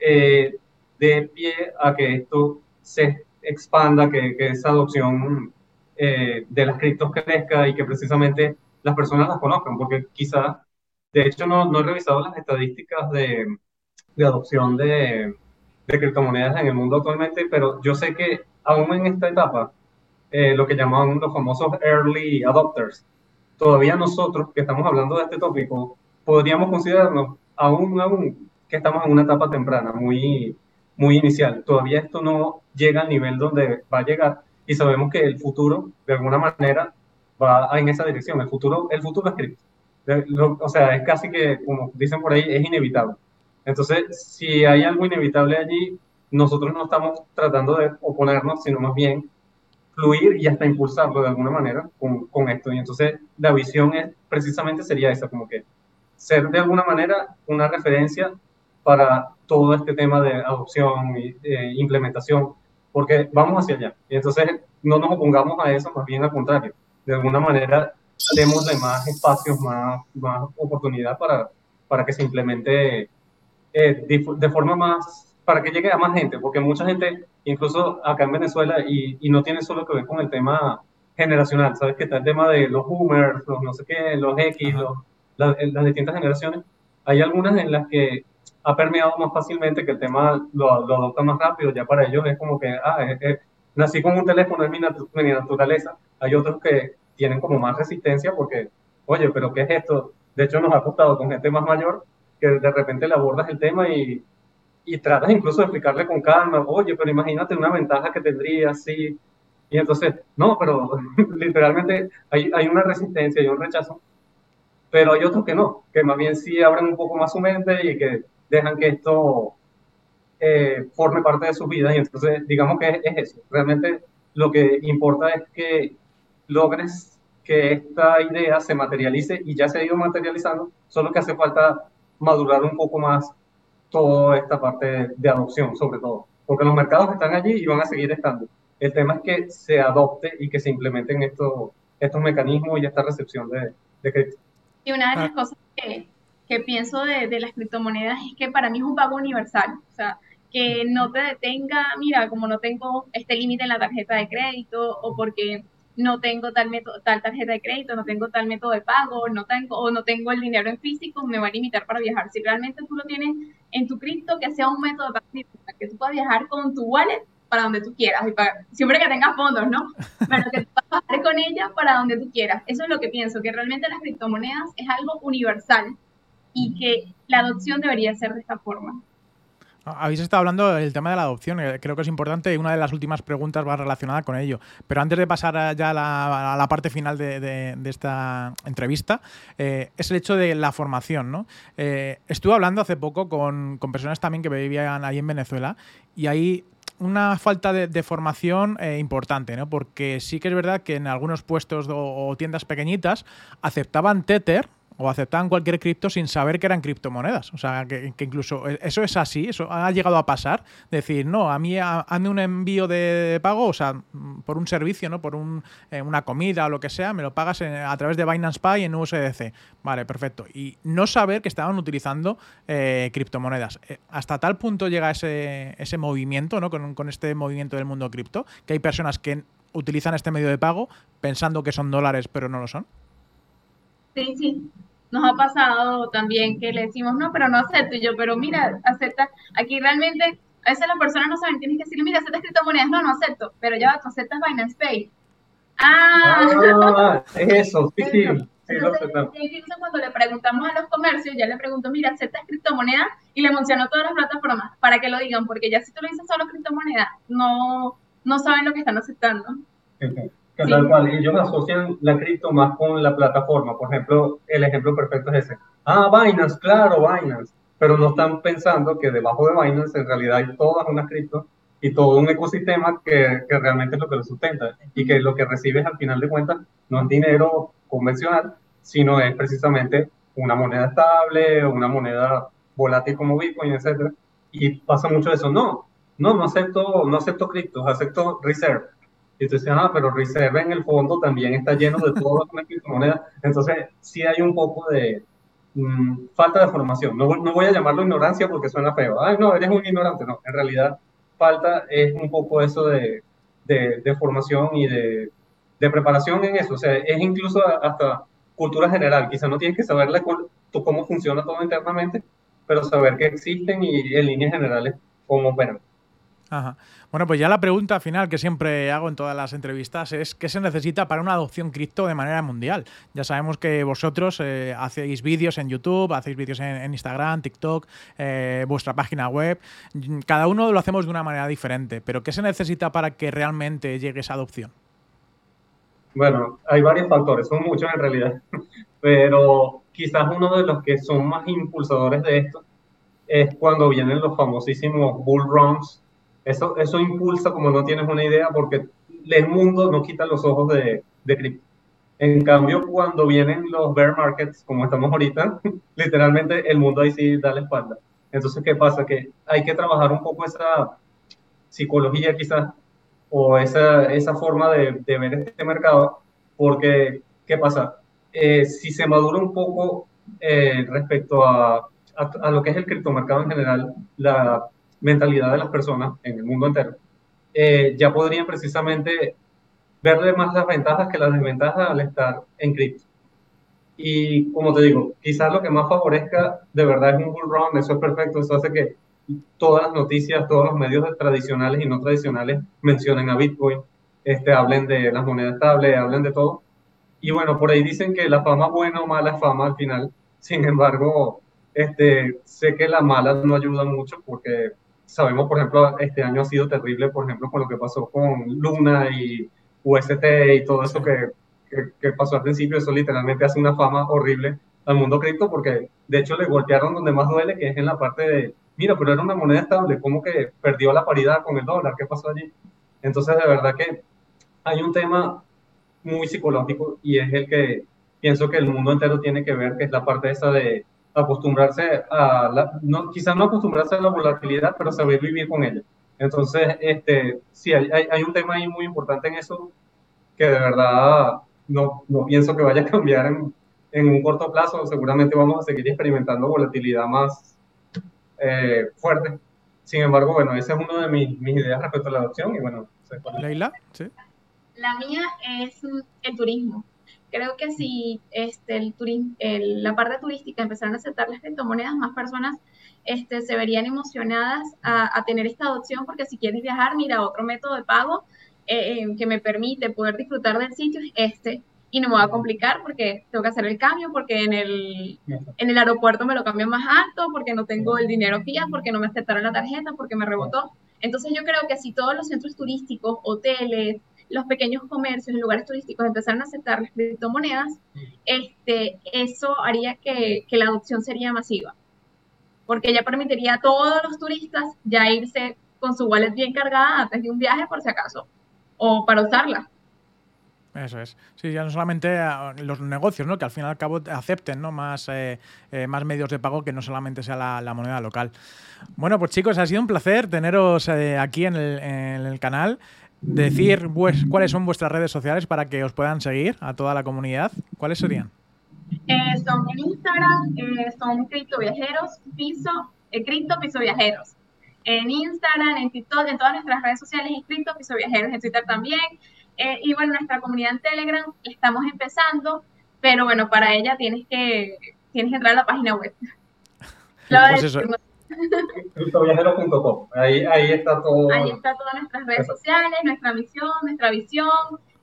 eh, dé pie a que esto se expanda, que, esa adopción eh, de las criptos crezca y que precisamente las personas las conozcan, porque quizá, de hecho no, no he revisado las estadísticas de, de adopción de, de, criptomonedas en el mundo actualmente, pero yo sé que aún en esta etapa, eh, lo que llaman los famosos early adopters, todavía nosotros que estamos hablando de este tópico, podríamos considerarnos aún, aún que estamos en una etapa temprana, muy, muy inicial. Todavía esto no llega al nivel donde va a llegar y sabemos que el futuro, de alguna manera, va en esa dirección. El futuro, el futuro es cripto. O sea, es casi que, como dicen por ahí, es inevitable. Entonces, si hay algo inevitable allí, nosotros no estamos tratando de oponernos, sino más bien fluir y hasta impulsarlo de alguna manera con, con esto. Y entonces la visión es precisamente sería esa, como que ser de alguna manera una referencia para todo este tema de adopción y implementación, porque vamos hacia allá. Y entonces no nos opongamos a eso, más bien al contrario. De alguna manera, démosle más espacios, más, más oportunidad para, para que se implemente eh, de, forma más, para que llegue a más gente, porque mucha gente, incluso acá en Venezuela, y, y no tiene solo que ver con el tema generacional, ¿sabes? Que está el tema de los boomers, los no sé qué, los X, los, las, las distintas generaciones. Hay algunas en las que ha permeado más fácilmente, que el tema lo, lo adopta más rápido, ya para ellos es como que, ah, nací con un teléfono, es mi, mi, naturaleza. Hay otros que tienen como más resistencia porque, oye, pero ¿qué es esto? De hecho, nos ha costado con gente más mayor que de repente le abordas el tema y, y tratas incluso de explicarle con calma, oye, pero imagínate una ventaja que tendría, sí. Y entonces, no, pero literalmente hay, hay una resistencia y un rechazo, pero hay otros que no, que más bien sí abren un poco más su mente y que dejan que esto eh, forme parte de sus vidas y entonces digamos que es, eso. Realmente lo que importa es que logres que esta idea se materialice y ya se ha ido materializando, solo que hace falta madurar un poco más toda esta parte de adopción, sobre todo, porque los mercados están allí y van a seguir estando. El tema es que se adopte y que se implementen estos, estos mecanismos y esta recepción de, de cripto. Y una de las ah. cosas que, que pienso de, de, las criptomonedas es que para mí es un pago universal. O sea, que no te detenga, mira, como no tengo este límite en la tarjeta de crédito o porque no tengo tal, método, tal tarjeta de crédito, no tengo tal método de pago, no tengo, o no tengo el dinero en físico, me va a limitar para viajar. Si realmente tú lo tienes en tu cripto, que sea un método de pago que tú puedas viajar con tu wallet para donde tú quieras, y para, siempre que tengas fondos, ¿no? Pero que tú puedas viajar con ella para donde tú quieras. Eso es lo que pienso, que realmente las criptomonedas es algo universal y que la adopción debería ser de esta forma. Habéis estado hablando del tema de la adopción, eh, creo que es importante y una de las últimas preguntas va relacionada con ello. Pero antes de pasar ya a la, parte final de, esta entrevista, eh, es el hecho de la formación. ¿no? Eh, estuve hablando hace poco con, personas también que vivían ahí en Venezuela y hay una falta de, formación importante, ¿no? porque sí que es verdad que en algunos puestos o tiendas pequeñitas aceptaban Tether o aceptaban cualquier cripto sin saber que eran criptomonedas. O sea, que, incluso e, eso es así, eso ha llegado a pasar. Decir, no, a mí hazme un envío de pago, o sea, por un servicio, ¿no? Por un, eh, una comida o lo que sea, me lo pagas a través de Binance Pay en USDC. Vale, perfecto. Y no saber que estaban utilizando eh, criptomonedas. Eh, hasta tal punto llega ese, ese movimiento, ¿no? Con, con este movimiento del mundo cripto, que hay personas que utilizan este medio de pago pensando que son dólares, pero no lo son. Sí, sí. Nos ha pasado también que le decimos, no, pero no acepto. Y yo, pero mira, acepta. Aquí realmente, a veces las personas no saben, tienes que decirle, mira, acepta criptomonedas. No, no acepto. Pero ya, tú aceptas Binance Pay. Ah, ah es eso, sí, sí. Entonces, incluso cuando le preguntamos a los comercios, ya le pregunto, mira, ¿aceptas criptomonedas? Y le menciono todas las plataformas para que lo digan, porque ya si tú lo dices solo criptomonedas, no, no saben lo que están aceptando. Tal cual, ellos asocian la cripto más con la plataforma. Por ejemplo, el ejemplo perfecto es ese. Ah, Binance, claro, Binance. Pero no están pensando que debajo de Binance en realidad hay todas unas cripto y todo un ecosistema que, que, realmente es lo que lo sustenta y que lo que recibes al final de cuentas no es dinero convencional, sino es precisamente una moneda estable, una moneda volátil como Bitcoin, etc. Y pasa mucho eso. No, no, no acepto, no acepto criptos, acepto reserve y tú dices, ah, pero Reserve en el fondo también está lleno de todas las criptomonedas. Entonces, sí hay un poco de mm, falta de formación. No, no, voy a llamarlo ignorancia porque suena feo. Ay, no, eres un ignorante. No, en realidad, falta es un poco eso de, de, de formación y de, de, preparación en eso. O sea, es incluso hasta cultura general. Quizá no tienes que saber cómo funciona todo internamente, pero saber que existen y en líneas generales cómo operan. Ajá. Bueno, pues ya la pregunta final que siempre hago en todas las entrevistas es ¿qué se necesita para una adopción cripto de manera mundial? Ya sabemos que vosotros eh, hacéis vídeos en YouTube, hacéis vídeos en, Instagram, TikTok, eh, vuestra página web. Cada uno lo hacemos de una manera diferente, pero ¿qué se necesita para que realmente llegue esa adopción? Bueno, hay varios factores, son muchos en realidad, pero quizás uno de los que son más impulsadores de esto es cuando vienen los famosísimos bull runs eso, eso impulsa como no tienes una idea porque el mundo no quita los ojos de, de cripto. En cambio, cuando vienen los bear markets, como estamos ahorita, literalmente el mundo ahí sí da la espalda. Entonces, ¿qué pasa? Que hay que trabajar un poco esa psicología quizás o esa, esa forma de, de ver este mercado, porque, ¿qué pasa? Eh, si se madura un poco eh, respecto a, a, a, lo que es el criptomercado en general, la mentalidad de las personas en el mundo entero, eh, ya podrían precisamente verle más las ventajas que las desventajas al estar en cripto. Y como te digo, quizás lo que más favorezca de verdad es un bull run, eso es perfecto, eso hace que todas las noticias, todos los medios tradicionales y no tradicionales mencionen a Bitcoin, este, hablen de las monedas estables, hablen de todo. Y bueno, por ahí dicen que la fama buena o mala es fama al final. Sin embargo, este, sé que la mala no ayuda mucho porque sabemos, por ejemplo, este año ha sido terrible, por ejemplo, con lo que pasó con Luna y UST y todo eso que, que, pasó al principio, eso literalmente hace una fama horrible al mundo cripto porque de hecho le golpearon donde más duele, que es en la parte de, mira, pero era una moneda estable, ¿cómo que perdió la paridad con el dólar? ¿Qué pasó allí? Entonces, de verdad que hay un tema muy psicológico y es el que pienso que el mundo entero tiene que ver, que es la parte esa de acostumbrarse a, la, no, quizás no acostumbrarse a la volatilidad, pero saber vivir con ella. Entonces, este, sí, hay, hay, un tema ahí muy importante en eso que de verdad no, no pienso que vaya a cambiar en, en, un corto plazo. Seguramente vamos a seguir experimentando volatilidad más eh, fuerte. Sin embargo, bueno, esa es una de mis, mis, ideas respecto a la adopción y bueno. Leila, sí. La mía es el turismo. Creo que si este, el el, la parte turística empezaron a aceptar las criptomonedas, más personas este, se verían emocionadas a, a, tener esta adopción porque si quieres viajar, mira, otro método de pago eh, eh, que me permite poder disfrutar del sitio es este y no me va a complicar porque tengo que hacer el cambio, porque en el, en el aeropuerto me lo cambian más alto, porque no tengo el dinero fiat, porque no me aceptaron la tarjeta, porque me rebotó. Entonces yo creo que si todos los centros turísticos, hoteles, los pequeños comercios en lugares turísticos empezaran a aceptar las criptomonedas, este, eso haría que, la adopción sería masiva porque ya permitiría a todos los turistas ya irse con su wallet bien cargada antes de un viaje por si acaso, o para usarla. Eso es. Sí, ya no solamente los negocios, ¿no? Que al fin y al cabo acepten, ¿no? Más, eh, eh, más medios de pago que no solamente sea la, moneda local. Bueno, pues chicos, ha sido un placer teneros eh, aquí en el, canal. Decir pues, cuáles son vuestras redes sociales para que os puedan seguir a toda la comunidad. ¿Cuáles serían? Eh, son en Instagram, eh, son Cripto Viajeros, Piso, eh, Cripto Piso Viajeros. En Instagram, en TikTok, en todas nuestras redes sociales, en Cripto Piso Viajeros, en Twitter también. y bueno, nuestra comunidad en Telegram estamos empezando, pero bueno, para ella tienes que, tienes que entrar a la página web. pues eso. Criptoviajeros.com, ahí, ahí está todo. Ahí está todas nuestras redes sociales, nuestra misión, nuestra visión,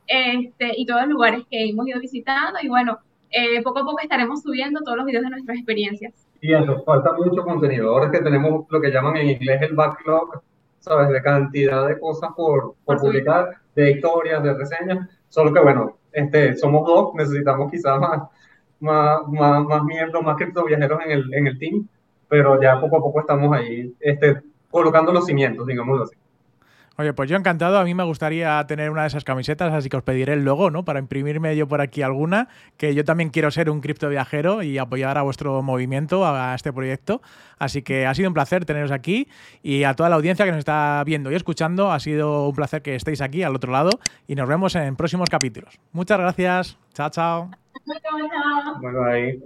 este, y todos los lugares que hemos ido visitando. Y bueno, eh, poco a poco estaremos subiendo todos los videos de nuestras experiencias. Y eso, falta mucho contenido. Ahora que tenemos lo que llaman en inglés el backlog, ¿sabes? De cantidad de cosas por, por, publicar, de historias, de reseñas. Solo que, bueno, este, somos dos, necesitamos quizás más, más, más, más miembros, más criptoviajeros en el, en el team, pero ya poco a poco estamos ahí este, colocando los cimientos, digámoslo así. Oye, pues yo encantado. A mí me gustaría tener una de esas camisetas, así que os pediré el logo, ¿no? Para imprimirme yo por aquí alguna, que yo también quiero ser un cripto viajero y apoyar a vuestro movimiento, a este proyecto. Así que ha sido un placer teneros aquí y a toda la audiencia que nos está viendo y escuchando, ha sido un placer que estéis aquí al otro lado y nos vemos en próximos capítulos. Muchas gracias. Chao, chao. Bueno, ahí.